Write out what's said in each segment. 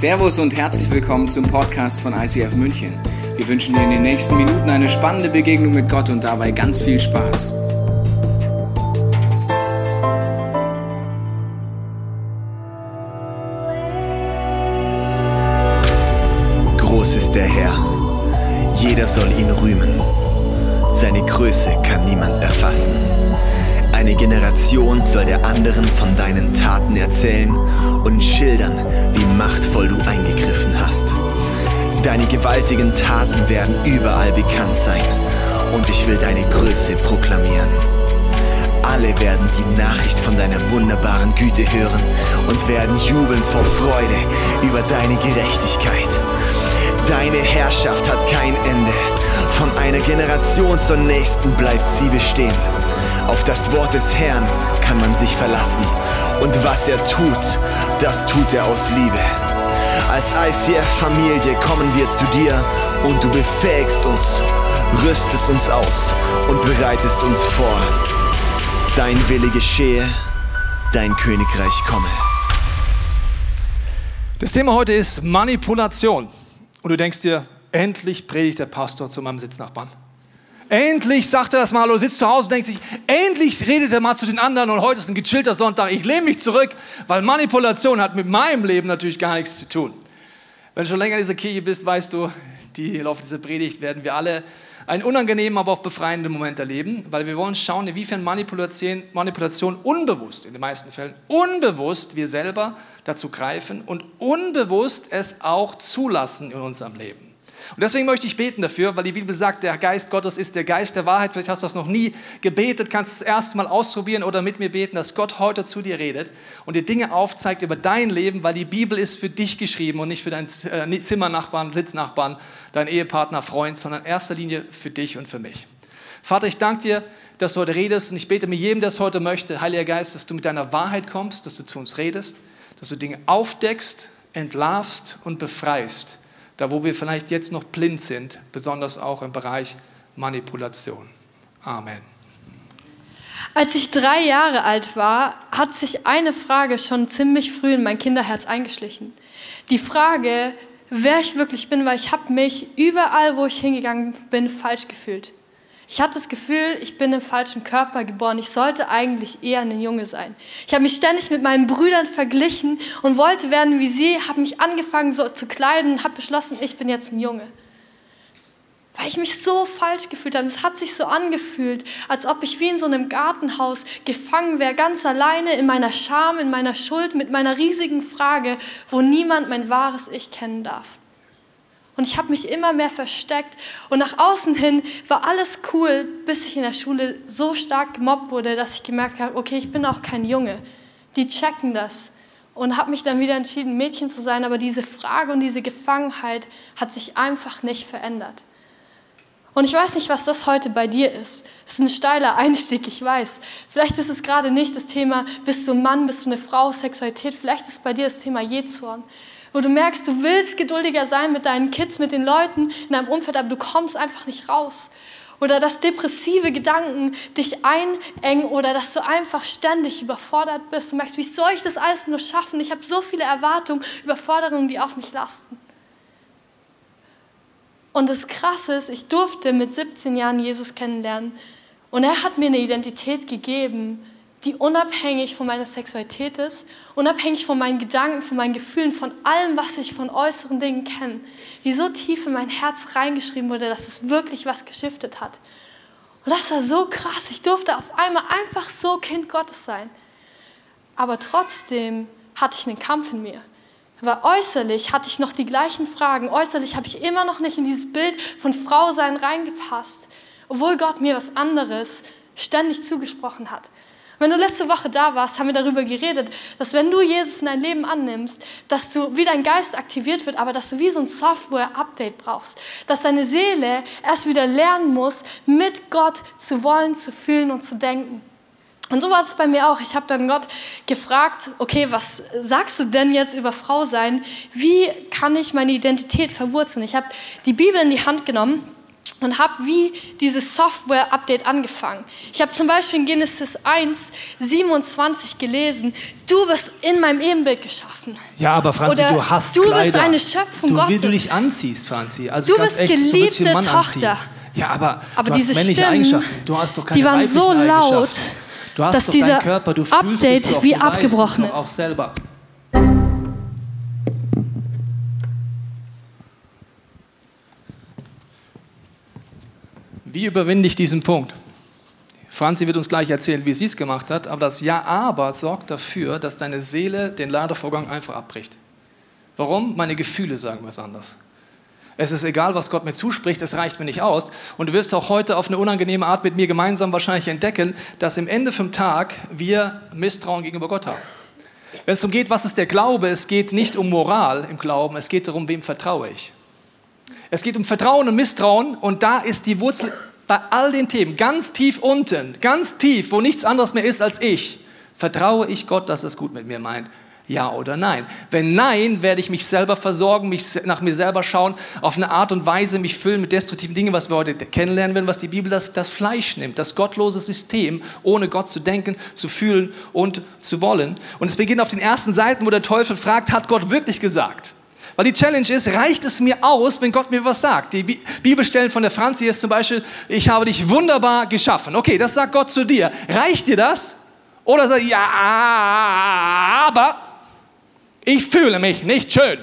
Servus und herzlich willkommen zum Podcast von ICF München. Wir wünschen dir in den nächsten Minuten eine spannende Begegnung mit Gott und dabei ganz viel Spaß. Groß ist der Herr, jeder soll ihn rühmen. Seine Größe kann niemand erfassen. Eine Generation soll der anderen von deinen Taten erzählen und schildern, wie machtvoll du eingegriffen hast. Deine gewaltigen Taten werden überall bekannt sein und ich will deine Größe proklamieren. Alle werden die Nachricht von deiner wunderbaren Güte hören und werden jubeln vor Freude über deine Gerechtigkeit. Deine Herrschaft hat kein Ende. Von einer Generation zur nächsten bleibt sie bestehen. Auf das Wort des Herrn kann man sich verlassen. Und was er tut, das tut er aus Liebe. Als ICF-Familie kommen wir zu dir und du befähigst uns, rüstest uns aus und bereitest uns vor. Dein Wille geschehe, dein Königreich komme. Das Thema heute ist Manipulation. Und du denkst dir, endlich predigt der Pastor zu meinem Sitznachbarn. Endlich sagt er das mal, du sitzt zu Hause und denkst sich, endlich redet er mal zu den anderen und heute ist ein gechillter Sonntag, ich lehne mich zurück, weil Manipulation hat mit meinem Leben natürlich gar nichts zu tun. Wenn du schon länger in dieser Kirche bist, weißt du, die im Laufe dieser Predigt werden wir alle einen unangenehmen, aber auch befreienden Moment erleben, weil wir wollen schauen, inwiefern Manipulation, Manipulation unbewusst, in den meisten Fällen, unbewusst wir selber dazu greifen und unbewusst es auch zulassen in unserem Leben. Und deswegen möchte ich beten dafür, weil die Bibel sagt, der Geist Gottes ist der Geist der Wahrheit. Vielleicht hast du das noch nie gebetet, kannst es erst mal ausprobieren oder mit mir beten, dass Gott heute zu dir redet und dir Dinge aufzeigt über dein Leben, weil die Bibel ist für dich geschrieben und nicht für deinen äh, Zimmernachbarn, Sitznachbarn, deinen Ehepartner, Freund, sondern in erster Linie für dich und für mich. Vater, ich danke dir, dass du heute redest und ich bete mir jedem, der es heute möchte, Heiliger Geist, dass du mit deiner Wahrheit kommst, dass du zu uns redest, dass du Dinge aufdeckst, entlarvst und befreist da wo wir vielleicht jetzt noch blind sind, besonders auch im Bereich Manipulation. Amen. Als ich drei Jahre alt war, hat sich eine Frage schon ziemlich früh in mein Kinderherz eingeschlichen. Die Frage, wer ich wirklich bin, weil ich habe mich überall, wo ich hingegangen bin, falsch gefühlt. Ich hatte das Gefühl, ich bin im falschen Körper geboren. Ich sollte eigentlich eher ein Junge sein. Ich habe mich ständig mit meinen Brüdern verglichen und wollte werden wie sie, habe mich angefangen so zu kleiden und habe beschlossen, ich bin jetzt ein Junge. Weil ich mich so falsch gefühlt habe. Es hat sich so angefühlt, als ob ich wie in so einem Gartenhaus gefangen wäre, ganz alleine in meiner Scham, in meiner Schuld, mit meiner riesigen Frage, wo niemand mein wahres Ich kennen darf. Und ich habe mich immer mehr versteckt. Und nach außen hin war alles cool, bis ich in der Schule so stark gemobbt wurde, dass ich gemerkt habe, okay, ich bin auch kein Junge. Die checken das. Und habe mich dann wieder entschieden, Mädchen zu sein. Aber diese Frage und diese Gefangenheit hat sich einfach nicht verändert. Und ich weiß nicht, was das heute bei dir ist. Das ist ein steiler Einstieg, ich weiß. Vielleicht ist es gerade nicht das Thema, bist du ein Mann, bist du eine Frau, Sexualität. Vielleicht ist bei dir das Thema Jezorn wo du merkst, du willst geduldiger sein mit deinen Kids, mit den Leuten in deinem Umfeld, aber du kommst einfach nicht raus. Oder dass depressive Gedanken dich einengen oder dass du einfach ständig überfordert bist. Du merkst, wie soll ich das alles nur schaffen? Ich habe so viele Erwartungen, Überforderungen, die auf mich lasten. Und das Krasse ist, ich durfte mit 17 Jahren Jesus kennenlernen und er hat mir eine Identität gegeben, die unabhängig von meiner Sexualität ist, unabhängig von meinen Gedanken, von meinen Gefühlen, von allem, was ich von äußeren Dingen kenne, die so tief in mein Herz reingeschrieben wurde, dass es wirklich was geschiftet hat. Und das war so krass. Ich durfte auf einmal einfach so Kind Gottes sein. Aber trotzdem hatte ich einen Kampf in mir. Weil äußerlich hatte ich noch die gleichen Fragen. Äußerlich habe ich immer noch nicht in dieses Bild von Frau sein reingepasst. Obwohl Gott mir was anderes ständig zugesprochen hat. Wenn du letzte Woche da warst, haben wir darüber geredet, dass wenn du Jesus in dein Leben annimmst, dass du wie dein Geist aktiviert wird, aber dass du wie so ein Software-Update brauchst. Dass deine Seele erst wieder lernen muss, mit Gott zu wollen, zu fühlen und zu denken. Und so war es bei mir auch. Ich habe dann Gott gefragt, okay, was sagst du denn jetzt über Frau sein? Wie kann ich meine Identität verwurzeln? Ich habe die Bibel in die Hand genommen und habe wie dieses Software-Update angefangen. Ich habe zum Beispiel in Genesis 1, 27 gelesen, du bist in meinem Ebenbild geschaffen. Ja, aber Franzi, Oder du hast du Kleider. bist eine Schöpfung du, Gottes. Wie du dich anziehst, Franzi. Also Du ganz bist echt, so geliebte Mann Tochter. Anziehen. Ja, aber, Aber du diese hast männliche Stimmen, Eigenschaften. Du hast doch keine die waren so laut, Eigenschaften. Du hast dass dieser Körper, Update wie abgebrochen ist. auch selber. Wie überwinde ich diesen Punkt? Franzi wird uns gleich erzählen, wie sie es gemacht hat, aber das Ja, aber sorgt dafür, dass deine Seele den Ladevorgang einfach abbricht. Warum? Meine Gefühle sagen was anderes. Es ist egal, was Gott mir zuspricht, es reicht mir nicht aus. Und du wirst auch heute auf eine unangenehme Art mit mir gemeinsam wahrscheinlich entdecken, dass im Ende vom Tag wir Misstrauen gegenüber Gott haben. Wenn es darum geht, was ist der Glaube, es geht nicht um Moral im Glauben, es geht darum, wem vertraue ich. Es geht um Vertrauen und Misstrauen und da ist die Wurzel bei all den Themen ganz tief unten, ganz tief, wo nichts anderes mehr ist als ich. Vertraue ich Gott, dass es gut mit mir meint? Ja oder nein? Wenn nein, werde ich mich selber versorgen, mich nach mir selber schauen, auf eine Art und Weise mich füllen mit destruktiven Dingen, was wir heute kennenlernen werden, was die Bibel das, das Fleisch nimmt, das gottlose System, ohne Gott zu denken, zu fühlen und zu wollen. Und es beginnt auf den ersten Seiten, wo der Teufel fragt, hat Gott wirklich gesagt? Weil die Challenge ist, reicht es mir aus, wenn Gott mir was sagt? Die Bi- Bibelstellen von der Franzi ist zum Beispiel, ich habe dich wunderbar geschaffen. Okay, das sagt Gott zu dir. Reicht dir das? Oder sagt, ja, aber ich fühle mich nicht schön.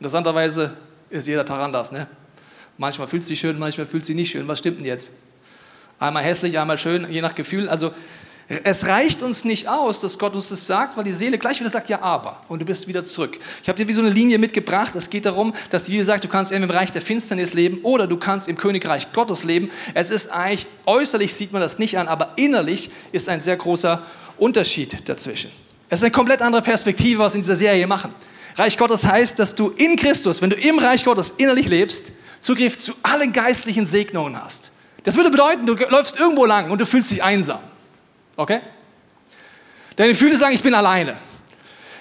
Interessanterweise ist jeder Tag anders. Ne? Manchmal fühlt sie schön, manchmal fühlt sie nicht schön. Was stimmt denn jetzt? Einmal hässlich, einmal schön, je nach Gefühl. Also es reicht uns nicht aus, dass Gott uns das sagt, weil die Seele gleich wieder sagt, ja, aber. Und du bist wieder zurück. Ich habe dir wie so eine Linie mitgebracht. Es geht darum, dass die Bibel sagt, du kannst entweder im Bereich der Finsternis leben oder du kannst im Königreich Gottes leben. Es ist eigentlich, äußerlich sieht man das nicht an, aber innerlich ist ein sehr großer Unterschied dazwischen. Es ist eine komplett andere Perspektive, was wir in dieser Serie machen. Reich Gottes heißt, dass du in Christus, wenn du im Reich Gottes innerlich lebst, Zugriff zu allen geistlichen Segnungen hast. Das würde bedeuten, du läufst irgendwo lang und du fühlst dich einsam. Okay? Deine Gefühle sagen, ich bin alleine.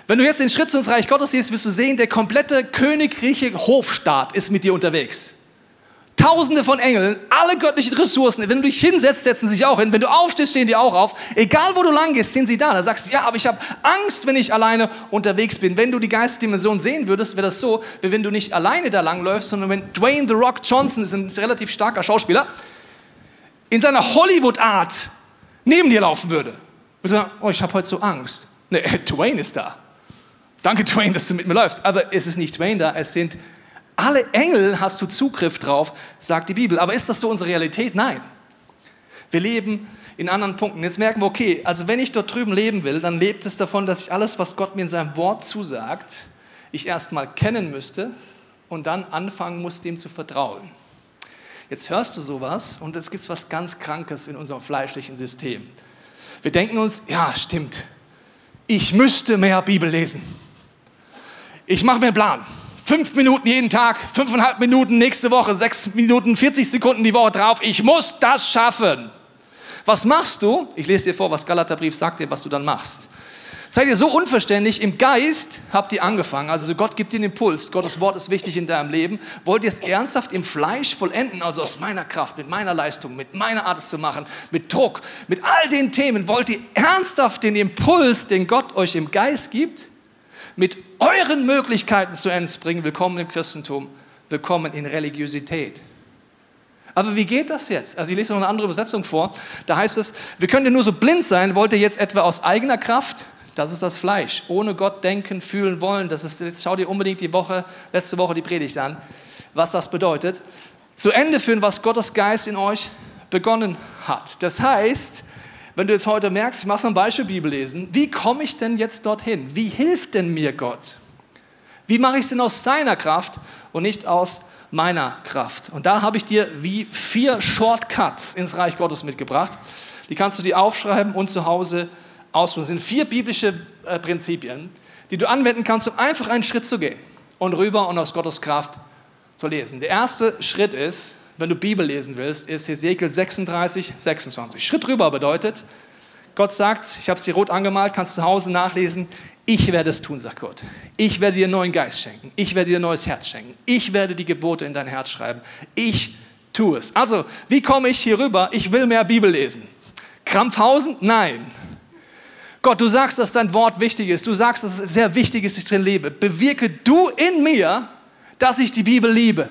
Wenn du jetzt den Schritt zu ins Reich Gottes siehst, wirst du sehen, der komplette königliche Hofstaat ist mit dir unterwegs. Tausende von Engeln, alle göttlichen Ressourcen. Wenn du dich hinsetzt, setzen sie sich auch hin. Wenn du aufstehst, stehen die auch auf. Egal, wo du lang gehst, sind sie da. Da sagst du, ja, aber ich habe Angst, wenn ich alleine unterwegs bin. Wenn du die Geistdimension sehen würdest, wäre das so, wie wenn du nicht alleine da langläufst, sondern wenn Dwayne The Rock Johnson ist ein relativ starker Schauspieler, in seiner Hollywood-Art neben dir laufen würde. Und sagen, oh, ich habe heute so Angst. Nee, Dwayne ist da. Danke, Dwayne, dass du mit mir läufst. Aber es ist nicht Dwayne da, es sind alle Engel, hast du Zugriff drauf, sagt die Bibel. Aber ist das so unsere Realität? Nein. Wir leben in anderen Punkten. Jetzt merken wir, okay, also wenn ich dort drüben leben will, dann lebt es davon, dass ich alles, was Gott mir in seinem Wort zusagt, ich erstmal kennen müsste und dann anfangen muss, dem zu vertrauen. Jetzt hörst du sowas und es gibt was ganz Krankes in unserem fleischlichen System. Wir denken uns, ja, stimmt, ich müsste mehr Bibel lesen. Ich mache mir einen Plan. Fünf Minuten jeden Tag, fünfeinhalb Minuten nächste Woche, sechs Minuten, 40 Sekunden die Woche drauf. Ich muss das schaffen. Was machst du? Ich lese dir vor, was Galaterbrief sagt dir, was du dann machst. Seid ihr so unverständlich? Im Geist habt ihr angefangen. Also Gott gibt dir einen Impuls. Gottes Wort ist wichtig in deinem Leben. Wollt ihr es ernsthaft im Fleisch vollenden? Also aus meiner Kraft, mit meiner Leistung, mit meiner Art es zu machen, mit Druck, mit all den Themen. Wollt ihr ernsthaft den Impuls, den Gott euch im Geist gibt, mit euren Möglichkeiten zu Ende bringen? Willkommen im Christentum. Willkommen in Religiosität. Aber wie geht das jetzt? Also ich lese noch eine andere Übersetzung vor. Da heißt es, wir können nur so blind sein. Wollt ihr jetzt etwa aus eigener Kraft das ist das Fleisch. Ohne Gott denken, fühlen, wollen. Das ist, jetzt schau dir unbedingt die Woche, letzte Woche die Predigt an, was das bedeutet. Zu Ende führen, was Gottes Geist in euch begonnen hat. Das heißt, wenn du jetzt heute merkst, ich mache so ein Beispiel Bibel lesen, wie komme ich denn jetzt dorthin? Wie hilft denn mir Gott? Wie mache ich es denn aus seiner Kraft und nicht aus meiner Kraft? Und da habe ich dir wie vier Shortcuts ins Reich Gottes mitgebracht. Die kannst du dir aufschreiben und zu Hause ausprobieren. Das sind vier biblische äh, Prinzipien, die du anwenden kannst, um einfach einen Schritt zu gehen und rüber und aus Gottes Kraft zu lesen. Der erste Schritt ist, wenn du Bibel lesen willst, ist Ezekiel 36, 26. Schritt rüber bedeutet, Gott sagt, ich habe es dir rot angemalt, kannst zu Hause nachlesen, ich werde es tun, sagt Gott. Ich werde dir einen neuen Geist schenken. Ich werde dir ein neues Herz schenken. Ich werde die Gebote in dein Herz schreiben. Ich tu es. Also, wie komme ich hier rüber? Ich will mehr Bibel lesen. Krampfhausen? Nein. Gott, du sagst, dass dein Wort wichtig ist. Du sagst, dass es sehr wichtig ist, dass ich drin lebe. Bewirke du in mir, dass ich die Bibel liebe.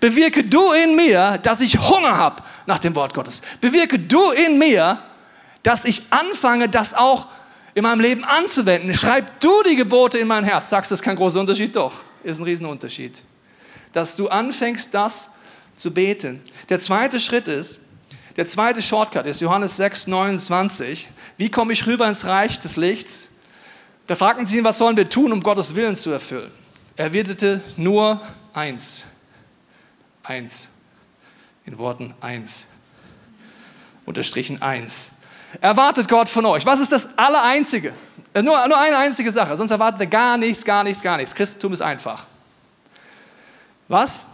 Bewirke du in mir, dass ich Hunger habe nach dem Wort Gottes. Bewirke du in mir, dass ich anfange, das auch in meinem Leben anzuwenden. Schreib du die Gebote in mein Herz. Sagst du, das ist kein großer Unterschied? Doch, ist ein Riesenunterschied. Dass du anfängst, das zu beten. Der zweite Schritt ist, der zweite Shortcut ist Johannes 6, 29. Wie komme ich rüber ins Reich des Lichts? Da fragten sie ihn, was sollen wir tun, um Gottes Willen zu erfüllen? Er erwiderte nur eins. Eins. In Worten eins. Unterstrichen eins. Erwartet Gott von euch. Was ist das Allereinzige? Äh, nur, nur eine einzige Sache, sonst erwartet er gar nichts, gar nichts, gar nichts. Christentum ist einfach. Was?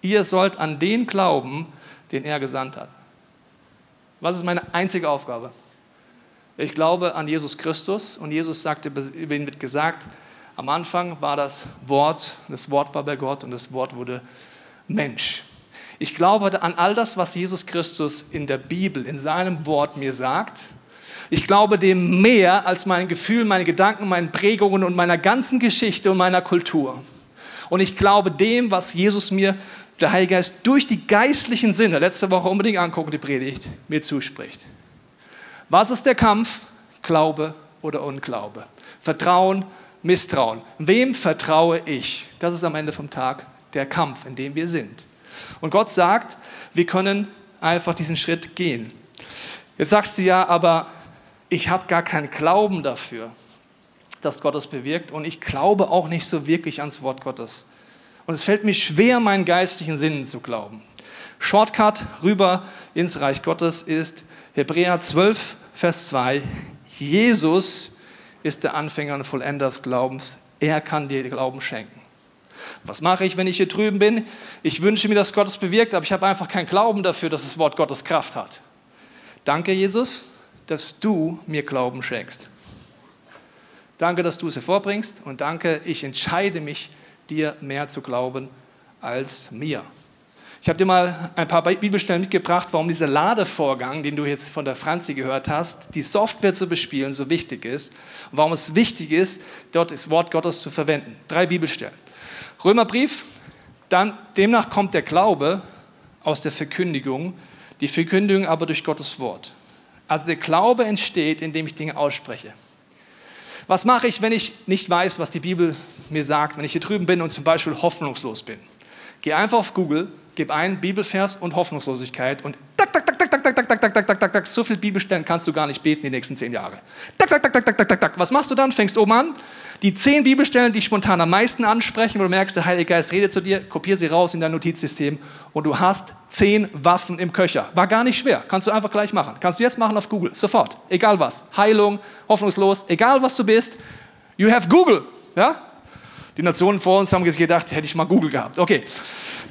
Ihr sollt an den glauben, den er gesandt hat. Was ist meine einzige Aufgabe? Ich glaube an Jesus Christus und Jesus sagte, über ihn wird gesagt, am Anfang war das Wort, das Wort war bei Gott und das Wort wurde Mensch. Ich glaube an all das, was Jesus Christus in der Bibel, in seinem Wort mir sagt. Ich glaube dem mehr als mein Gefühl, meine Gedanken, meinen Prägungen und meiner ganzen Geschichte und meiner Kultur. Und ich glaube dem, was Jesus mir, der Heilige Geist, durch die geistlichen Sinne, letzte Woche unbedingt angucken, die Predigt, mir zuspricht. Was ist der Kampf? Glaube oder Unglaube? Vertrauen, Misstrauen. Wem vertraue ich? Das ist am Ende vom Tag der Kampf, in dem wir sind. Und Gott sagt, wir können einfach diesen Schritt gehen. Jetzt sagst du ja, aber ich habe gar keinen Glauben dafür, dass Gott es bewirkt und ich glaube auch nicht so wirklich ans Wort Gottes. Und es fällt mir schwer, meinen geistlichen Sinnen zu glauben. Shortcut rüber ins Reich Gottes ist Hebräer 12, Vers 2. Jesus ist der Anfänger und Vollender des Glaubens. Er kann dir Glauben schenken. Was mache ich, wenn ich hier drüben bin? Ich wünsche mir, dass Gott es bewirkt, aber ich habe einfach keinen Glauben dafür, dass das Wort Gottes Kraft hat. Danke, Jesus, dass du mir Glauben schenkst. Danke, dass du es hervorbringst und danke, ich entscheide mich, dir mehr zu glauben als mir. Ich habe dir mal ein paar Bibelstellen mitgebracht, warum dieser Ladevorgang, den du jetzt von der Franzi gehört hast, die Software zu bespielen, so wichtig ist und warum es wichtig ist, dort das Wort Gottes zu verwenden. Drei Bibelstellen. Römerbrief, dann demnach kommt der Glaube aus der Verkündigung, die Verkündigung aber durch Gottes Wort. Also der Glaube entsteht, indem ich Dinge ausspreche. Was mache ich, wenn ich nicht weiß, was die Bibel mir sagt, wenn ich hier drüben bin und zum Beispiel hoffnungslos bin? Geh einfach auf Google, gib ein Bibelvers und Hoffnungslosigkeit und tak, tak, tak, tak, tak, tak, tak, tak, tak, tak, tak, tak, tak, so viel Bibelstellen kannst du gar nicht beten die nächsten zehn Jahre. Tak, tak, tak, tak, tak, tak, tak, tak. Was machst du dann? Fängst oben an, die zehn Bibelstellen, die spontan am meisten ansprechen, wo du merkst, der Heilige Geist redet zu dir, kopier sie raus in dein Notizsystem und du hast zehn Waffen im Köcher. War gar nicht schwer. Kannst du einfach gleich machen. Kannst du jetzt machen auf Google. Sofort. Egal was. Heilung, hoffnungslos, egal was du bist. You have Google. Ja? Die Nationen vor uns haben sich gedacht, hätte ich mal Google gehabt. Okay.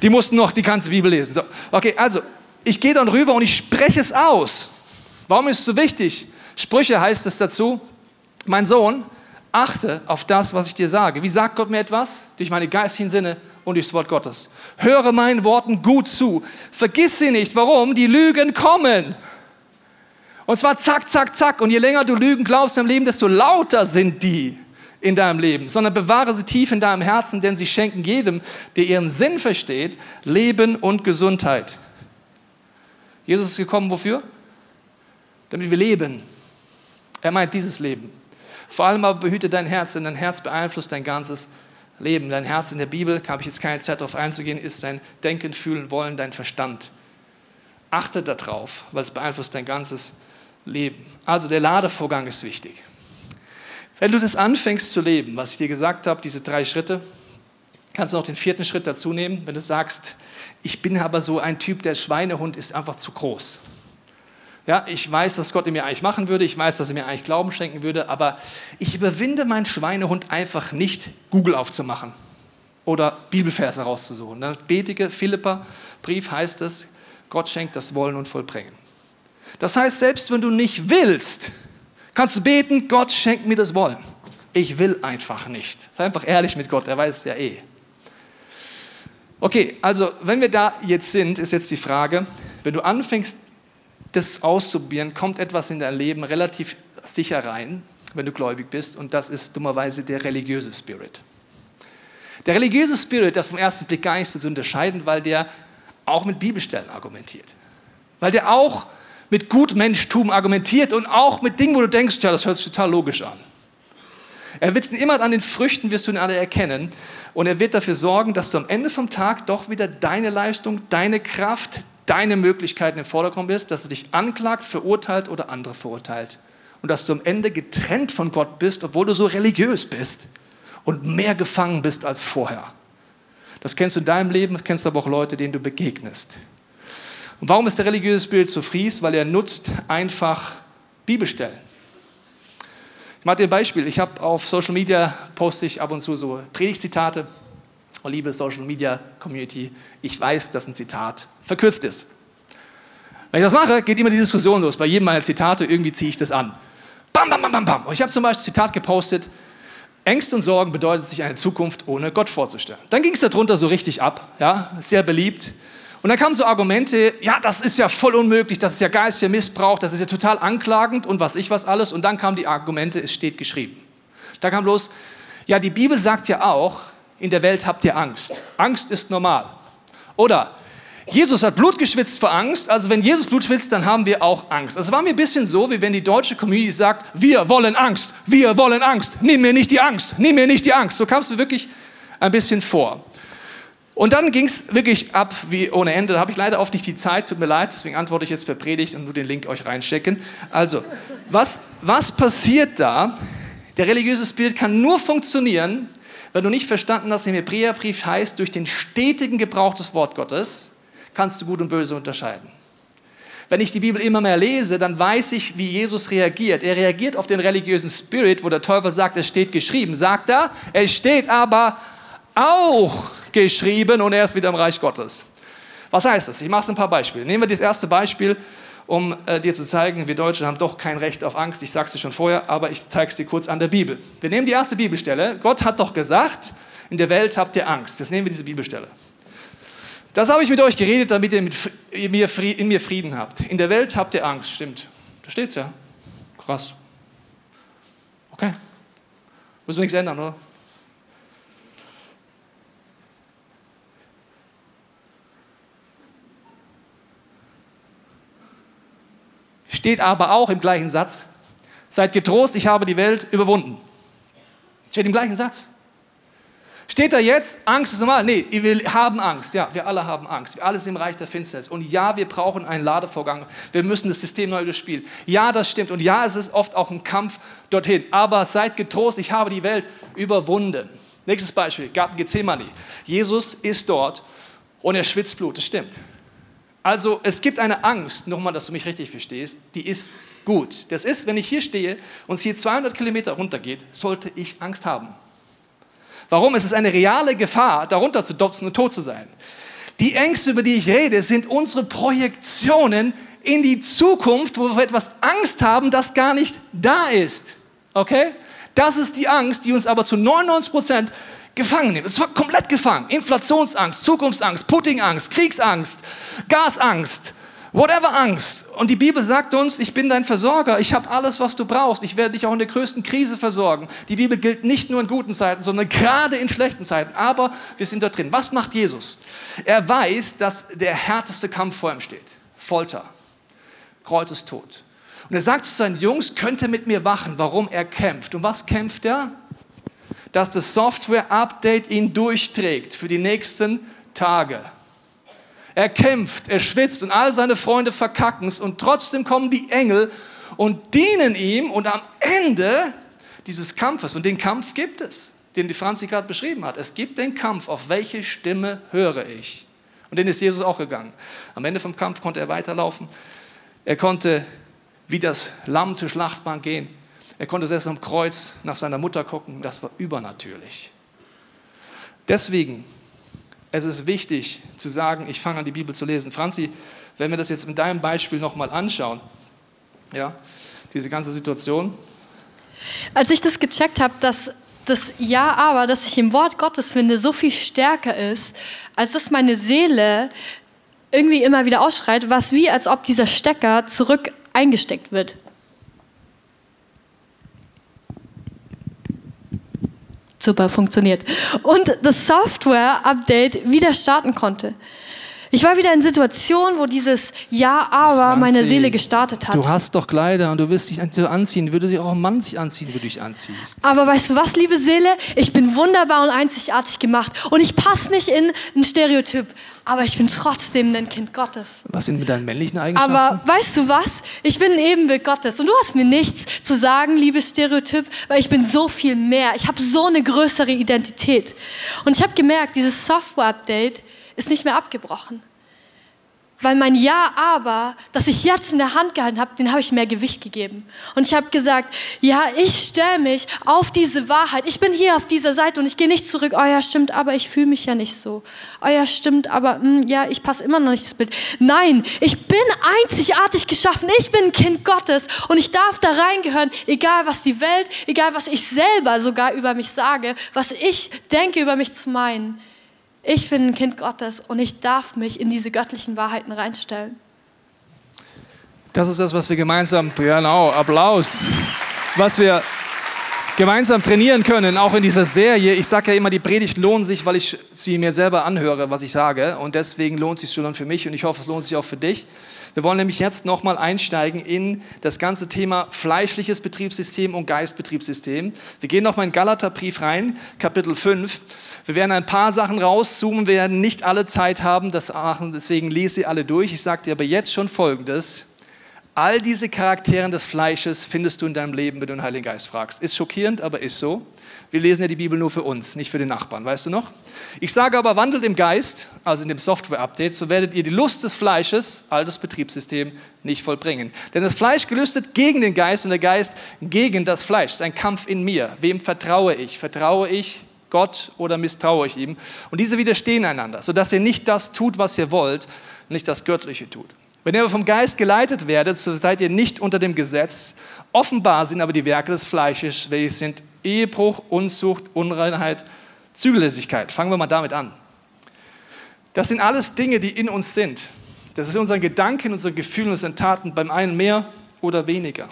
Die mussten noch die ganze Bibel lesen. So. Okay, also, ich gehe dann rüber und ich spreche es aus. Warum ist es so wichtig? Sprüche heißt es dazu, mein Sohn, Achte auf das, was ich dir sage. Wie sagt Gott mir etwas? Durch meine geistigen Sinne und durchs Wort Gottes. Höre meinen Worten gut zu. Vergiss sie nicht. Warum? Die Lügen kommen. Und zwar zack, zack, zack. Und je länger du Lügen glaubst im Leben, desto lauter sind die in deinem Leben. Sondern bewahre sie tief in deinem Herzen, denn sie schenken jedem, der ihren Sinn versteht, Leben und Gesundheit. Jesus ist gekommen, wofür? Damit wir leben. Er meint dieses Leben. Vor allem aber behüte dein Herz, denn dein Herz beeinflusst dein ganzes Leben. Dein Herz in der Bibel, habe ich jetzt keine Zeit darauf einzugehen, ist dein Denken, Fühlen, Wollen, dein Verstand. Achte darauf, weil es beeinflusst dein ganzes Leben. Also der Ladevorgang ist wichtig. Wenn du das anfängst zu leben, was ich dir gesagt habe, diese drei Schritte, kannst du noch den vierten Schritt dazu nehmen, wenn du sagst, ich bin aber so ein Typ, der Schweinehund ist einfach zu groß. Ja, ich weiß, dass Gott in mir eigentlich machen würde, ich weiß, dass er mir eigentlich Glauben schenken würde, aber ich überwinde meinen Schweinehund einfach nicht, Google aufzumachen oder Bibelverse rauszusuchen. Dann betige Philippa Brief heißt es, Gott schenkt das Wollen und Vollbringen. Das heißt, selbst wenn du nicht willst, kannst du beten, Gott schenkt mir das Wollen. Ich will einfach nicht. Sei einfach ehrlich mit Gott, er weiß es ja eh. Okay, also wenn wir da jetzt sind, ist jetzt die Frage, wenn du anfängst, das auszuprobieren, kommt etwas in dein Leben relativ sicher rein, wenn du gläubig bist, und das ist dummerweise der religiöse Spirit. Der religiöse Spirit, der vom ersten Blick gar nicht so zu unterscheiden, weil der auch mit Bibelstellen argumentiert. Weil der auch mit Gutmenschtum argumentiert und auch mit Dingen, wo du denkst, ja, das hört sich total logisch an. Er wird immer an den Früchten, wirst du ihn alle erkennen. Und er wird dafür sorgen, dass du am Ende vom Tag doch wieder deine Leistung, deine Kraft, deine Möglichkeiten im Vordergrund bist, dass er dich anklagt, verurteilt oder andere verurteilt. Und dass du am Ende getrennt von Gott bist, obwohl du so religiös bist und mehr gefangen bist als vorher. Das kennst du in deinem Leben, das kennst du aber auch Leute, denen du begegnest. Und warum ist der religiöse Bild so fries? Weil er nutzt einfach Bibelstellen. Ich mache dir ein Beispiel. Ich habe auf Social Media poste ich ab und zu so Predigtzitate. Oh, liebe Social Media Community, ich weiß, dass ein Zitat verkürzt ist. Wenn ich das mache, geht immer die Diskussion los. Bei jedem meiner Zitate irgendwie ziehe ich das an. Bam, bam, bam, bam, bam. Und ich habe zum Beispiel ein Zitat gepostet. Ängste und Sorgen bedeutet sich eine Zukunft ohne Gott vorzustellen. Dann ging es darunter so richtig ab, ja, sehr beliebt. Und dann kamen so Argumente, ja, das ist ja voll unmöglich, das ist ja geistiger Missbrauch, das ist ja total anklagend und was ich was alles. Und dann kamen die Argumente, es steht geschrieben. Da kam bloß, ja, die Bibel sagt ja auch, in der Welt habt ihr Angst. Angst ist normal. Oder Jesus hat Blut geschwitzt vor Angst, also wenn Jesus Blut schwitzt, dann haben wir auch Angst. Es war mir ein bisschen so, wie wenn die deutsche Community sagt, wir wollen Angst, wir wollen Angst, nimm mir nicht die Angst, nimm mir nicht die Angst. So kam es mir wirklich ein bisschen vor. Und dann ging es wirklich ab wie ohne Ende. Da habe ich leider oft nicht die Zeit, tut mir leid, deswegen antworte ich jetzt per Predigt und nur den Link euch reinstecken. Also, was, was passiert da? Der religiöse Bild kann nur funktionieren, wenn du nicht verstanden hast, im Hebräerbrief heißt, durch den stetigen Gebrauch des Wort Gottes kannst du Gut und Böse unterscheiden. Wenn ich die Bibel immer mehr lese, dann weiß ich, wie Jesus reagiert. Er reagiert auf den religiösen Spirit, wo der Teufel sagt, es steht geschrieben. Sagt er, es steht aber auch geschrieben und er ist wieder im Reich Gottes. Was heißt das? Ich mache es ein paar Beispiele. Nehmen wir das erste Beispiel, um äh, dir zu zeigen, wir Deutsche haben doch kein Recht auf Angst. Ich sage es dir schon vorher, aber ich zeige es dir kurz an der Bibel. Wir nehmen die erste Bibelstelle. Gott hat doch gesagt, in der Welt habt ihr Angst. Jetzt nehmen wir diese Bibelstelle. Das habe ich mit euch geredet, damit ihr mit, in mir Frieden habt. In der Welt habt ihr Angst, stimmt. Da steht es ja. Krass. Okay. Müssen wir nichts ändern, oder? Steht aber auch im gleichen Satz, seid getrost, ich habe die Welt überwunden. Steht im gleichen Satz. Steht da jetzt, Angst ist normal? Nee, wir haben Angst. Ja, wir alle haben Angst. Wir alle sind im Reich der Finsternis. Und ja, wir brauchen einen Ladevorgang. Wir müssen das System neu durchspielen. Ja, das stimmt. Und ja, es ist oft auch ein Kampf dorthin. Aber seid getrost, ich habe die Welt überwunden. Nächstes Beispiel, Garten Gethsemane. Jesus ist dort und er schwitzt Blut. Das stimmt. Also es gibt eine Angst, nochmal, dass du mich richtig verstehst, die ist gut. Das ist, wenn ich hier stehe und es hier 200 Kilometer runtergeht, sollte ich Angst haben. Warum? Es ist eine reale Gefahr, darunter zu dopsen und tot zu sein. Die Ängste, über die ich rede, sind unsere Projektionen in die Zukunft, wo wir etwas Angst haben, das gar nicht da ist. Okay? Das ist die Angst, die uns aber zu 99 Prozent gefangen nimmt. Und zwar komplett gefangen. Inflationsangst, Zukunftsangst, Puddingangst, Kriegsangst, Gasangst, whatever Angst. Und die Bibel sagt uns, ich bin dein Versorger, ich habe alles, was du brauchst, ich werde dich auch in der größten Krise versorgen. Die Bibel gilt nicht nur in guten Zeiten, sondern gerade in schlechten Zeiten. Aber wir sind da drin. Was macht Jesus? Er weiß, dass der härteste Kampf vor ihm steht. Folter, Kreuzestod. Und er sagt zu seinen Jungs, könnt ihr mit mir wachen, warum er kämpft. Und was kämpft er? Dass das Software-Update ihn durchträgt für die nächsten Tage. Er kämpft, er schwitzt und all seine Freunde verkacken es und trotzdem kommen die Engel und dienen ihm und am Ende dieses Kampfes, und den Kampf gibt es, den die Franzi gerade beschrieben hat, es gibt den Kampf, auf welche Stimme höre ich? Und den ist Jesus auch gegangen. Am Ende vom Kampf konnte er weiterlaufen. Er konnte wie das Lamm zur Schlachtbahn gehen. Er konnte selbst am Kreuz nach seiner Mutter gucken. Das war übernatürlich. Deswegen, es ist wichtig zu sagen, ich fange an, die Bibel zu lesen. Franzi, wenn wir das jetzt mit deinem Beispiel nochmal anschauen, ja, diese ganze Situation. Als ich das gecheckt habe, dass das Ja, aber, das ich im Wort Gottes finde, so viel stärker ist, als dass meine Seele irgendwie immer wieder ausschreit, was wie als ob dieser Stecker zurück eingesteckt wird. Super, funktioniert. Und das Software-Update wieder starten konnte. Ich war wieder in Situationen, wo dieses Ja, aber Franzi, meine Seele gestartet hat. Du hast doch Kleider und du wirst dich anziehen. Würde sich auch ein Mann sich anziehen, wie du dich anziehst. Aber weißt du was, liebe Seele? Ich bin wunderbar und einzigartig gemacht. Und ich passe nicht in ein Stereotyp. Aber ich bin trotzdem ein Kind Gottes. Was sind mit deinen männlichen Eigenschaften? Aber weißt du was? Ich bin ein Ebenbild Gottes. Und du hast mir nichts zu sagen, liebes Stereotyp, weil ich bin so viel mehr. Ich habe so eine größere Identität. Und ich habe gemerkt, dieses Software-Update ist nicht mehr abgebrochen. Weil mein Ja, aber, das ich jetzt in der Hand gehalten habe, den habe ich mehr Gewicht gegeben. Und ich habe gesagt, ja, ich stelle mich auf diese Wahrheit. Ich bin hier auf dieser Seite und ich gehe nicht zurück. Oh ja, stimmt, aber ich fühle mich ja nicht so. Oh ja, stimmt, aber mh, hm, ja, ich passe immer noch nicht ins Bild. Nein, ich bin einzigartig geschaffen. Ich bin ein Kind Gottes und ich darf da reingehören, egal was die Welt, egal was ich selber sogar über mich sage, was ich denke über mich zu meinen. Ich bin ein Kind Gottes und ich darf mich in diese göttlichen Wahrheiten reinstellen. Das ist das, was wir gemeinsam, genau, Applaus, was wir gemeinsam trainieren können, auch in dieser Serie. Ich sage ja immer, die Predigt lohnt sich, weil ich sie mir selber anhöre, was ich sage. Und deswegen lohnt es sich schon für mich und ich hoffe, es lohnt sich auch für dich. Wir wollen nämlich jetzt nochmal einsteigen in das ganze Thema fleischliches Betriebssystem und Geistbetriebssystem. Wir gehen nochmal in Galaterbrief rein, Kapitel 5. Wir werden ein paar Sachen rauszoomen, wir werden nicht alle Zeit haben, das deswegen lese sie alle durch. Ich sage dir aber jetzt schon Folgendes. All diese Charaktere des Fleisches findest du in deinem Leben, wenn du den Heiligen Geist fragst. Ist schockierend, aber ist so. Wir lesen ja die Bibel nur für uns, nicht für den Nachbarn, weißt du noch? Ich sage aber, wandelt im Geist, also in dem Software-Update, so werdet ihr die Lust des Fleisches, altes Betriebssystem, nicht vollbringen. Denn das Fleisch gelüstet gegen den Geist und der Geist gegen das Fleisch. Es ist ein Kampf in mir. Wem vertraue ich? Vertraue ich Gott oder misstraue ich ihm? Und diese widerstehen einander, sodass ihr nicht das tut, was ihr wollt, nicht das Göttliche tut. Wenn ihr vom Geist geleitet werdet, so seid ihr nicht unter dem Gesetz. Offenbar sind aber die Werke des Fleisches, welche sind Ehebruch, Unzucht, Unreinheit, Zügellosigkeit. Fangen wir mal damit an. Das sind alles Dinge, die in uns sind. Das ist unseren Gedanken, unseren Gefühlen, unseren Taten, beim einen mehr oder weniger.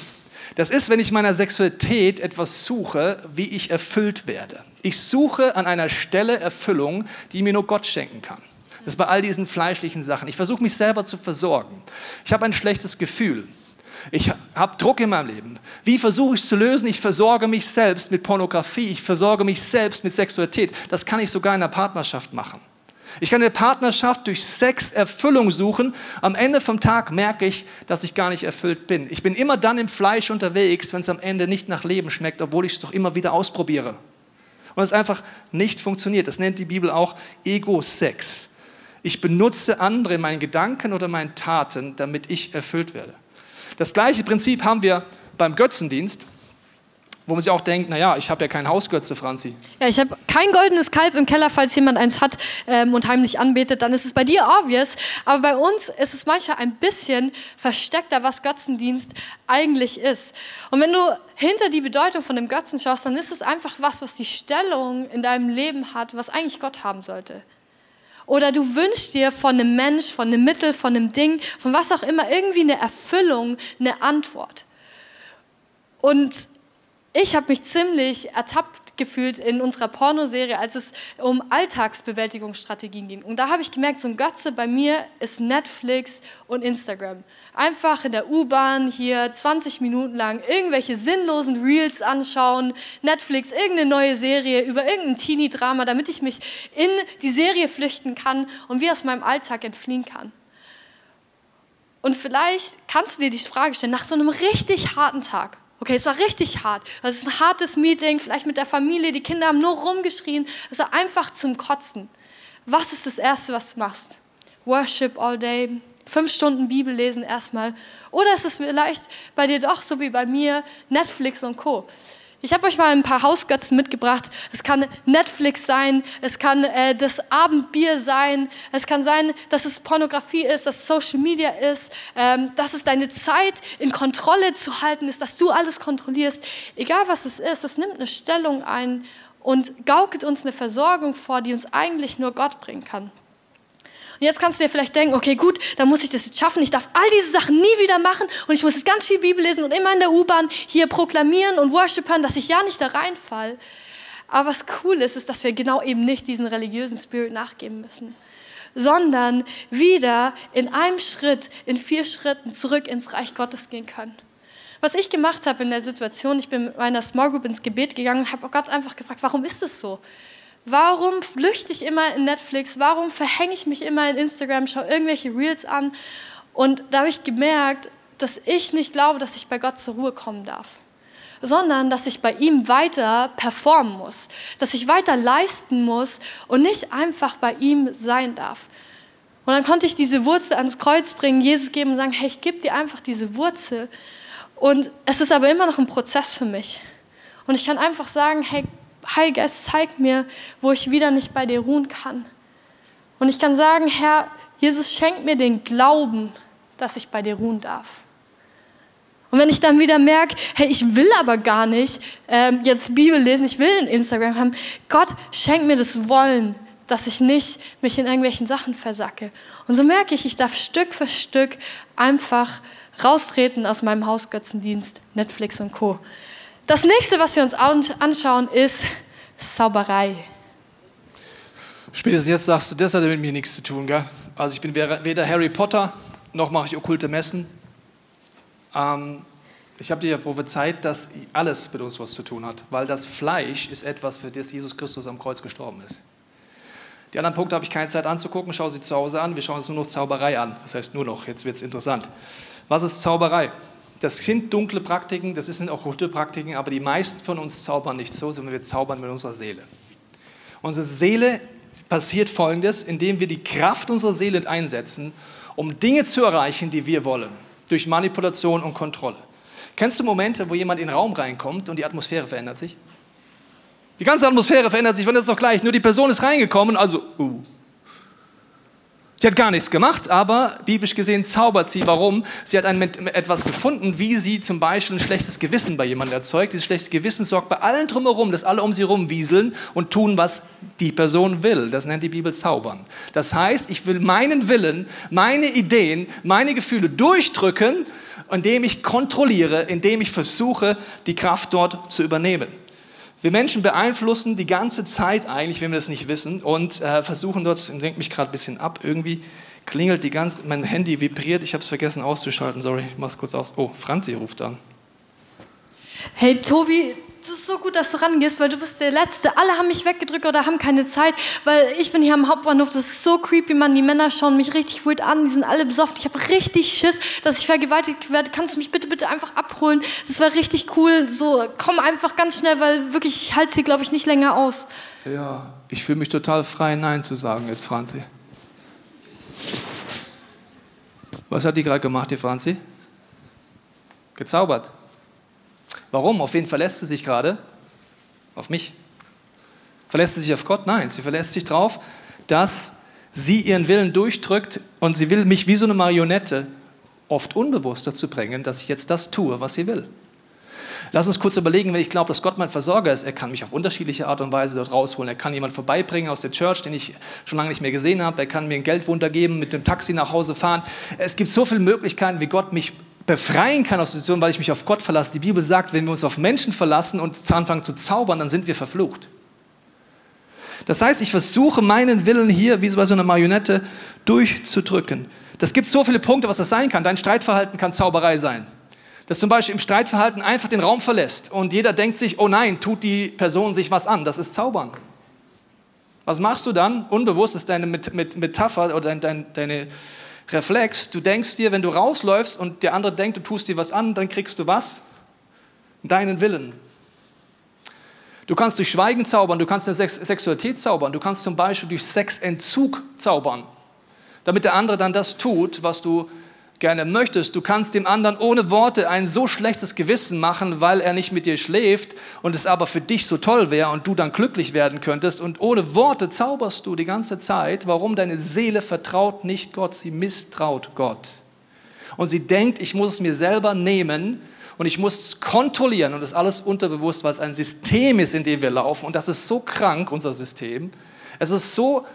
Das ist, wenn ich meiner Sexualität etwas suche, wie ich erfüllt werde. Ich suche an einer Stelle Erfüllung, die mir nur Gott schenken kann. Das ist bei all diesen fleischlichen Sachen. Ich versuche mich selber zu versorgen. Ich habe ein schlechtes Gefühl. Ich habe Druck in meinem Leben. Wie versuche ich es zu lösen? Ich versorge mich selbst mit Pornografie. Ich versorge mich selbst mit Sexualität. Das kann ich sogar in einer Partnerschaft machen. Ich kann eine Partnerschaft durch Sex Erfüllung suchen. Am Ende vom Tag merke ich, dass ich gar nicht erfüllt bin. Ich bin immer dann im Fleisch unterwegs, wenn es am Ende nicht nach Leben schmeckt, obwohl ich es doch immer wieder ausprobiere. Und es einfach nicht funktioniert. Das nennt die Bibel auch Ego-Sex. Ich benutze andere in meinen Gedanken oder meinen Taten, damit ich erfüllt werde. Das gleiche Prinzip haben wir beim Götzendienst, wo man sich auch denkt, naja, ich habe ja kein Hausgötze, Franzi. Ja, ich habe kein goldenes Kalb im Keller, falls jemand eins hat ähm, und heimlich anbetet, dann ist es bei dir obvious. Aber bei uns ist es manchmal ein bisschen versteckter, was Götzendienst eigentlich ist. Und wenn du hinter die Bedeutung von dem Götzen schaust, dann ist es einfach was, was die Stellung in deinem Leben hat, was eigentlich Gott haben sollte. Oder du wünschst dir von einem Mensch, von einem Mittel, von einem Ding, von was auch immer, irgendwie eine Erfüllung, eine Antwort. Und ich habe mich ziemlich ertappt gefühlt in unserer Pornoserie, als es um Alltagsbewältigungsstrategien ging. Und da habe ich gemerkt, so ein Götze bei mir ist Netflix und Instagram. Einfach in der U-Bahn hier 20 Minuten lang irgendwelche sinnlosen Reels anschauen, Netflix, irgendeine neue Serie über irgendein Teenie-Drama, damit ich mich in die Serie flüchten kann und wie aus meinem Alltag entfliehen kann. Und vielleicht kannst du dir die Frage stellen, nach so einem richtig harten Tag, Okay, es war richtig hart. Es ist ein hartes Meeting, vielleicht mit der Familie, die Kinder haben nur rumgeschrien. Es war einfach zum Kotzen. Was ist das Erste, was du machst? Worship all day, fünf Stunden Bibel lesen erstmal. Oder ist es vielleicht bei dir doch so wie bei mir Netflix und Co. Ich habe euch mal ein paar Hausgötzen mitgebracht. Es kann Netflix sein, es kann äh, das Abendbier sein, es kann sein, dass es Pornografie ist, dass Social Media ist, ähm, dass es deine Zeit in Kontrolle zu halten ist, dass du alles kontrollierst. Egal was es ist, es nimmt eine Stellung ein und gaukelt uns eine Versorgung vor, die uns eigentlich nur Gott bringen kann. Und jetzt kannst du dir vielleicht denken, okay, gut, dann muss ich das jetzt schaffen. Ich darf all diese Sachen nie wieder machen und ich muss jetzt ganz viel Bibel lesen und immer in der U-Bahn hier proklamieren und worshipern, dass ich ja nicht da reinfall. Aber was cool ist, ist, dass wir genau eben nicht diesen religiösen Spirit nachgeben müssen, sondern wieder in einem Schritt, in vier Schritten zurück ins Reich Gottes gehen können. Was ich gemacht habe in der Situation, ich bin mit meiner Small Group ins Gebet gegangen und habe Gott einfach gefragt, warum ist es so? Warum flüchte ich immer in Netflix? Warum verhänge ich mich immer in Instagram, schaue irgendwelche Reels an? Und da habe ich gemerkt, dass ich nicht glaube, dass ich bei Gott zur Ruhe kommen darf, sondern dass ich bei ihm weiter performen muss, dass ich weiter leisten muss und nicht einfach bei ihm sein darf. Und dann konnte ich diese Wurzel ans Kreuz bringen, Jesus geben und sagen, hey, ich gebe dir einfach diese Wurzel. Und es ist aber immer noch ein Prozess für mich. Und ich kann einfach sagen, hey, Heiliger Geist, zeig mir, wo ich wieder nicht bei dir ruhen kann. Und ich kann sagen, Herr, Jesus, schenk mir den Glauben, dass ich bei dir ruhen darf. Und wenn ich dann wieder merke, hey, ich will aber gar nicht ähm, jetzt Bibel lesen, ich will ein Instagram haben, Gott, schenk mir das Wollen, dass ich nicht mich in irgendwelchen Sachen versacke. Und so merke ich, ich darf Stück für Stück einfach raustreten aus meinem Hausgötzendienst, Netflix und Co. Das nächste, was wir uns anschauen, ist Zauberei. Spätestens jetzt sagst du, das hat mit mir nichts zu tun, gell? Also ich bin weder Harry Potter, noch mache ich okkulte Messen. Ähm, ich habe dir ja prophezeit, dass alles mit uns was zu tun hat, weil das Fleisch ist etwas, für das Jesus Christus am Kreuz gestorben ist. Die anderen Punkte habe ich keine Zeit anzugucken, schau sie zu Hause an. Wir schauen uns nur noch Zauberei an. Das heißt nur noch, jetzt wird es interessant. Was ist Zauberei? Das sind dunkle Praktiken, das sind auch gute Praktiken, aber die meisten von uns zaubern nicht so, sondern wir zaubern mit unserer Seele. Unsere Seele passiert Folgendes, indem wir die Kraft unserer Seele einsetzen, um Dinge zu erreichen, die wir wollen, durch Manipulation und Kontrolle. Kennst du Momente, wo jemand in den Raum reinkommt und die Atmosphäre verändert sich? Die ganze Atmosphäre verändert sich, wenn das noch gleich, nur die Person ist reingekommen, also, uh, Sie hat gar nichts gemacht, aber biblisch gesehen zaubert sie. Warum? Sie hat ein, etwas gefunden, wie sie zum Beispiel ein schlechtes Gewissen bei jemandem erzeugt. Dieses schlechte Gewissen sorgt bei allen drumherum, dass alle um sie rumwieseln und tun, was die Person will. Das nennt die Bibel zaubern. Das heißt, ich will meinen Willen, meine Ideen, meine Gefühle durchdrücken, indem ich kontrolliere, indem ich versuche, die Kraft dort zu übernehmen. Wir Menschen beeinflussen die ganze Zeit eigentlich, wenn wir das nicht wissen, und äh, versuchen dort, lenkt mich gerade ein bisschen ab, irgendwie klingelt die ganze, mein Handy vibriert, ich habe es vergessen auszuschalten, sorry, ich mach's kurz aus. Oh, Franzi ruft an. Hey Tobi, es ist so gut, dass du rangehst, weil du bist der Letzte. Alle haben mich weggedrückt oder haben keine Zeit, weil ich bin hier am Hauptbahnhof. Das ist so creepy, Mann. Die Männer schauen mich richtig weird an. Die sind alle besoffen. Ich habe richtig Schiss, dass ich vergewaltigt werde. Kannst du mich bitte, bitte einfach abholen? Das wäre richtig cool. So, komm einfach ganz schnell, weil wirklich, ich halte sie, glaube ich, nicht länger aus. Ja, ich fühle mich total frei, Nein zu sagen jetzt, Franzi. Was hat die gerade gemacht, die Franzi? Gezaubert. Warum? Auf wen verlässt sie sich gerade? Auf mich. Verlässt sie sich auf Gott? Nein, sie verlässt sich darauf, dass sie ihren Willen durchdrückt und sie will mich wie so eine Marionette oft unbewusst dazu bringen, dass ich jetzt das tue, was sie will. Lass uns kurz überlegen, wenn ich glaube, dass Gott mein Versorger ist. Er kann mich auf unterschiedliche Art und Weise dort rausholen. Er kann jemanden vorbeibringen aus der Church, den ich schon lange nicht mehr gesehen habe. Er kann mir ein Geldwunder geben, mit dem Taxi nach Hause fahren. Es gibt so viele Möglichkeiten, wie Gott mich befreien kann aus der Situation, weil ich mich auf Gott verlasse. Die Bibel sagt, wenn wir uns auf Menschen verlassen und anfangen zu zaubern, dann sind wir verflucht. Das heißt, ich versuche meinen Willen hier wie bei so einer Marionette durchzudrücken. Das gibt so viele Punkte, was das sein kann. Dein Streitverhalten kann Zauberei sein. Dass zum Beispiel im Streitverhalten einfach den Raum verlässt und jeder denkt sich, oh nein, tut die Person sich was an. Das ist Zaubern. Was machst du dann? Unbewusst ist deine Metapher oder deine, deine Reflex. Du denkst dir, wenn du rausläufst und der andere denkt, du tust dir was an, dann kriegst du was? Deinen Willen. Du kannst durch Schweigen zaubern, du kannst in der Sexualität zaubern, du kannst zum Beispiel durch Sexentzug zaubern, damit der andere dann das tut, was du gerne möchtest. Du kannst dem anderen ohne Worte ein so schlechtes Gewissen machen, weil er nicht mit dir schläft und es aber für dich so toll wäre und du dann glücklich werden könntest. Und ohne Worte zauberst du die ganze Zeit. Warum? Deine Seele vertraut nicht Gott, sie misstraut Gott. Und sie denkt, ich muss es mir selber nehmen und ich muss es kontrollieren und das alles unterbewusst, weil es ein System ist, in dem wir laufen. Und das ist so krank, unser System. Es ist so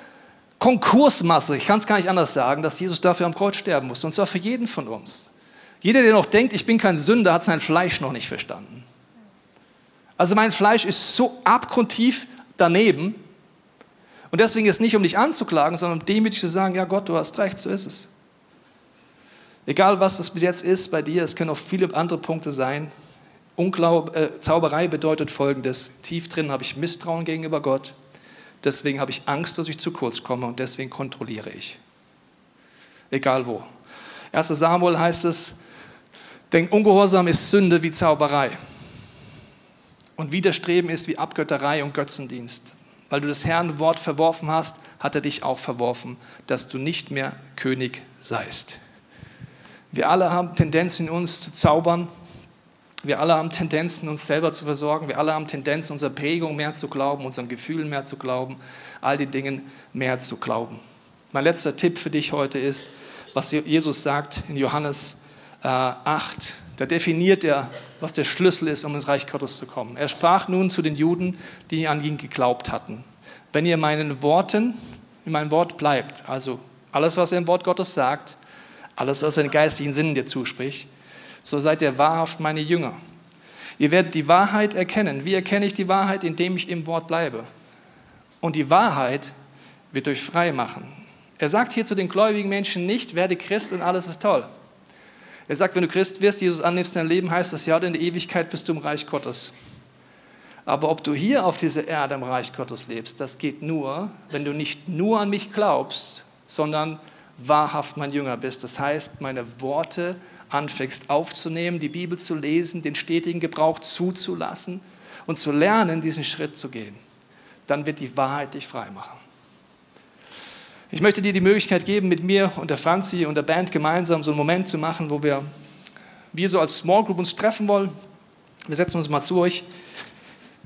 Konkursmasse, ich kann es gar nicht anders sagen, dass Jesus dafür am Kreuz sterben musste. Und zwar für jeden von uns. Jeder, der noch denkt, ich bin kein Sünder, hat sein Fleisch noch nicht verstanden. Also mein Fleisch ist so abgrundtief daneben. Und deswegen ist es nicht, um dich anzuklagen, sondern um demütig zu sagen, ja Gott, du hast recht, so ist es. Egal, was das bis jetzt ist bei dir, es können auch viele andere Punkte sein. Unglaub, äh, Zauberei bedeutet Folgendes. Tief drin habe ich Misstrauen gegenüber Gott. Deswegen habe ich Angst, dass ich zu kurz komme und deswegen kontrolliere ich. Egal wo. 1. Samuel heißt es, denn Ungehorsam ist Sünde wie Zauberei. Und Widerstreben ist wie Abgötterei und Götzendienst. Weil du das Herrn Wort verworfen hast, hat er dich auch verworfen, dass du nicht mehr König seist. Wir alle haben Tendenzen in uns zu zaubern, wir alle haben Tendenzen, uns selber zu versorgen. Wir alle haben Tendenzen, unserer Prägung mehr zu glauben, unseren Gefühlen mehr zu glauben, all die Dingen mehr zu glauben. Mein letzter Tipp für dich heute ist, was Jesus sagt in Johannes äh, 8. Da definiert er, was der Schlüssel ist, um ins Reich Gottes zu kommen. Er sprach nun zu den Juden, die an ihn geglaubt hatten. Wenn ihr meinen Worten, in meinem Wort bleibt, also alles, was er im Wort Gottes sagt, alles, was er in geistigen Sinnen dir zuspricht, so seid ihr wahrhaft meine Jünger. Ihr werdet die Wahrheit erkennen. Wie erkenne ich die Wahrheit? Indem ich im Wort bleibe. Und die Wahrheit wird euch frei machen. Er sagt hier zu den gläubigen Menschen nicht, werde Christ und alles ist toll. Er sagt, wenn du Christ wirst, Jesus annimmst in dein Leben, heißt das ja, in der Ewigkeit bist du im Reich Gottes. Aber ob du hier auf dieser Erde im Reich Gottes lebst, das geht nur, wenn du nicht nur an mich glaubst, sondern wahrhaft mein Jünger bist. Das heißt, meine Worte anfängst aufzunehmen, die Bibel zu lesen, den stetigen Gebrauch zuzulassen und zu lernen, diesen Schritt zu gehen, dann wird die Wahrheit dich frei machen. Ich möchte dir die Möglichkeit geben, mit mir und der Franzi und der Band gemeinsam so einen Moment zu machen, wo wir, wir so als Small Group uns treffen wollen. Wir setzen uns mal zu euch.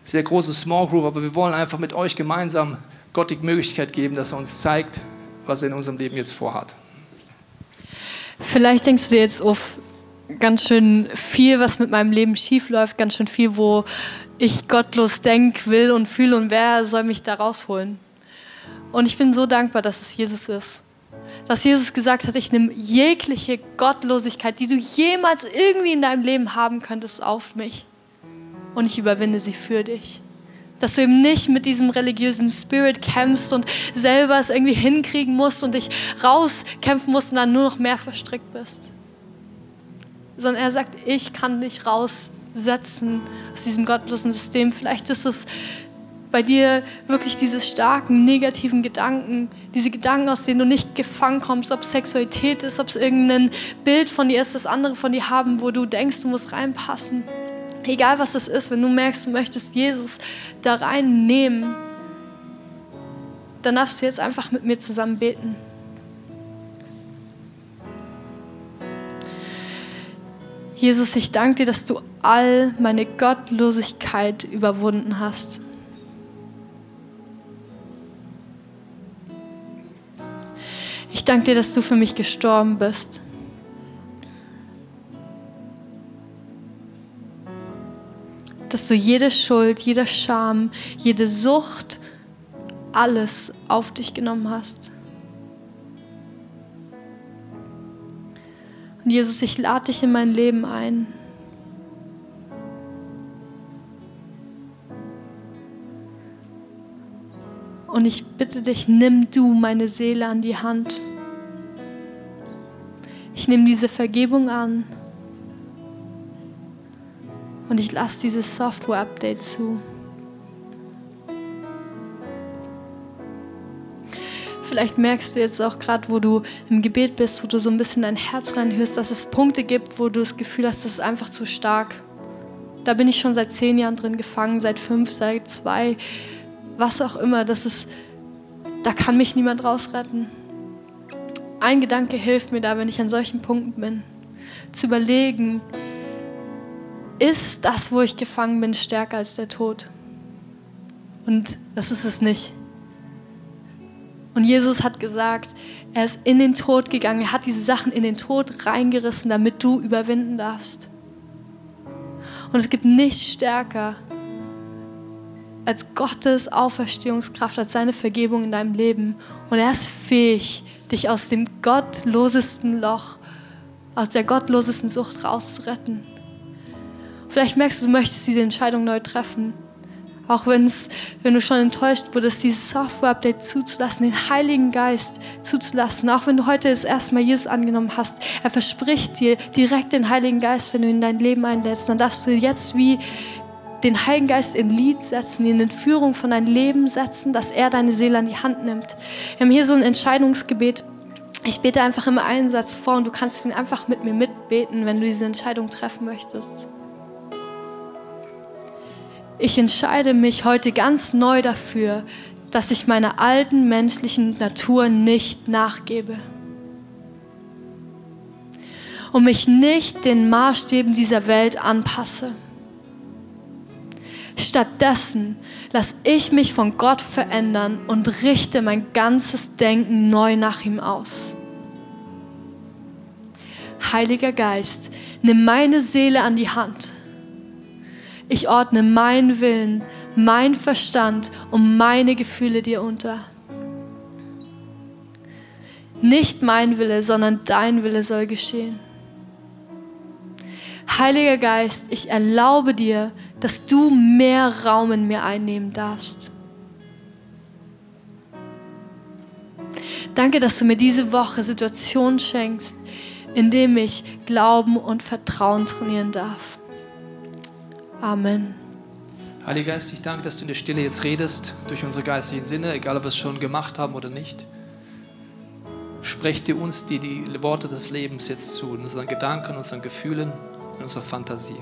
Sehr große Small Group, aber wir wollen einfach mit euch gemeinsam Gott die Möglichkeit geben, dass er uns zeigt, was er in unserem Leben jetzt vorhat. Vielleicht denkst du dir jetzt auf ganz schön viel, was mit meinem Leben schief läuft, ganz schön viel, wo ich gottlos denke, will und fühle und wer soll mich da rausholen. Und ich bin so dankbar, dass es Jesus ist. Dass Jesus gesagt hat, ich nehme jegliche Gottlosigkeit, die du jemals irgendwie in deinem Leben haben könntest, auf mich. Und ich überwinde sie für dich. Dass du eben nicht mit diesem religiösen Spirit kämpfst und selber es irgendwie hinkriegen musst und dich rauskämpfen musst und dann nur noch mehr verstrickt bist. Sondern er sagt, ich kann dich raussetzen aus diesem gottlosen System. Vielleicht ist es bei dir wirklich diese starken negativen Gedanken, diese Gedanken, aus denen du nicht gefangen kommst, ob es Sexualität ist, ob es irgendein Bild von dir ist, das andere von dir haben, wo du denkst, du musst reinpassen. Egal was es ist, wenn du merkst, du möchtest Jesus da reinnehmen, dann darfst du jetzt einfach mit mir zusammen beten. Jesus, ich danke dir, dass du all meine Gottlosigkeit überwunden hast. Ich danke dir, dass du für mich gestorben bist. Dass du jede Schuld, jede Scham, jede Sucht, alles auf dich genommen hast. Und Jesus, ich lade dich in mein Leben ein. Und ich bitte dich, nimm du meine Seele an die Hand. Ich nehme diese Vergebung an. Und ich lasse dieses Software-Update zu. Vielleicht merkst du jetzt auch gerade, wo du im Gebet bist, wo du so ein bisschen dein Herz reinhörst, dass es Punkte gibt, wo du das Gefühl hast, das ist einfach zu stark. Da bin ich schon seit zehn Jahren drin gefangen, seit fünf, seit zwei, was auch immer. Das ist, da kann mich niemand rausretten ein Gedanke hilft mir da, wenn ich an solchen Punkten bin, zu überlegen, ist das, wo ich gefangen bin, stärker als der Tod? Und das ist es nicht. Und Jesus hat gesagt, er ist in den Tod gegangen, er hat diese Sachen in den Tod reingerissen, damit du überwinden darfst. Und es gibt nichts stärker als Gottes Auferstehungskraft, als seine Vergebung in deinem Leben. Und er ist fähig, dich aus dem gottlosesten Loch, aus der gottlosesten Sucht rauszuretten. Vielleicht merkst du, du möchtest diese Entscheidung neu treffen. Auch wenn's, wenn du schon enttäuscht wurdest, dieses Software-Update zuzulassen, den Heiligen Geist zuzulassen. Auch wenn du heute das erste Mal Jesus angenommen hast, er verspricht dir direkt den Heiligen Geist, wenn du in dein Leben einlädst. Dann darfst du jetzt wie den Heiligen Geist in Lied setzen, ihn in Führung von deinem Leben setzen, dass er deine Seele an die Hand nimmt. Wir haben hier so ein Entscheidungsgebet. Ich bete einfach immer einen Satz vor und du kannst ihn einfach mit mir mitbeten, wenn du diese Entscheidung treffen möchtest. Ich entscheide mich heute ganz neu dafür, dass ich meiner alten menschlichen Natur nicht nachgebe. Und mich nicht den Maßstäben dieser Welt anpasse. Stattdessen lasse ich mich von Gott verändern und richte mein ganzes Denken neu nach ihm aus. Heiliger Geist, nimm meine Seele an die Hand ich ordne meinen Willen, mein Verstand und meine Gefühle dir unter. Nicht mein Wille, sondern dein Wille soll geschehen. Heiliger Geist, ich erlaube dir, dass du mehr Raum in mir einnehmen darfst. Danke, dass du mir diese Woche Situationen schenkst, in denen ich Glauben und Vertrauen trainieren darf. Amen. Heiliger Geist, ich danke, dass du in der Stille jetzt redest, durch unsere geistigen Sinne, egal ob wir es schon gemacht haben oder nicht. Sprech dir uns die, die Worte des Lebens jetzt zu, in unseren Gedanken, unseren Gefühlen, in unserer Fantasie.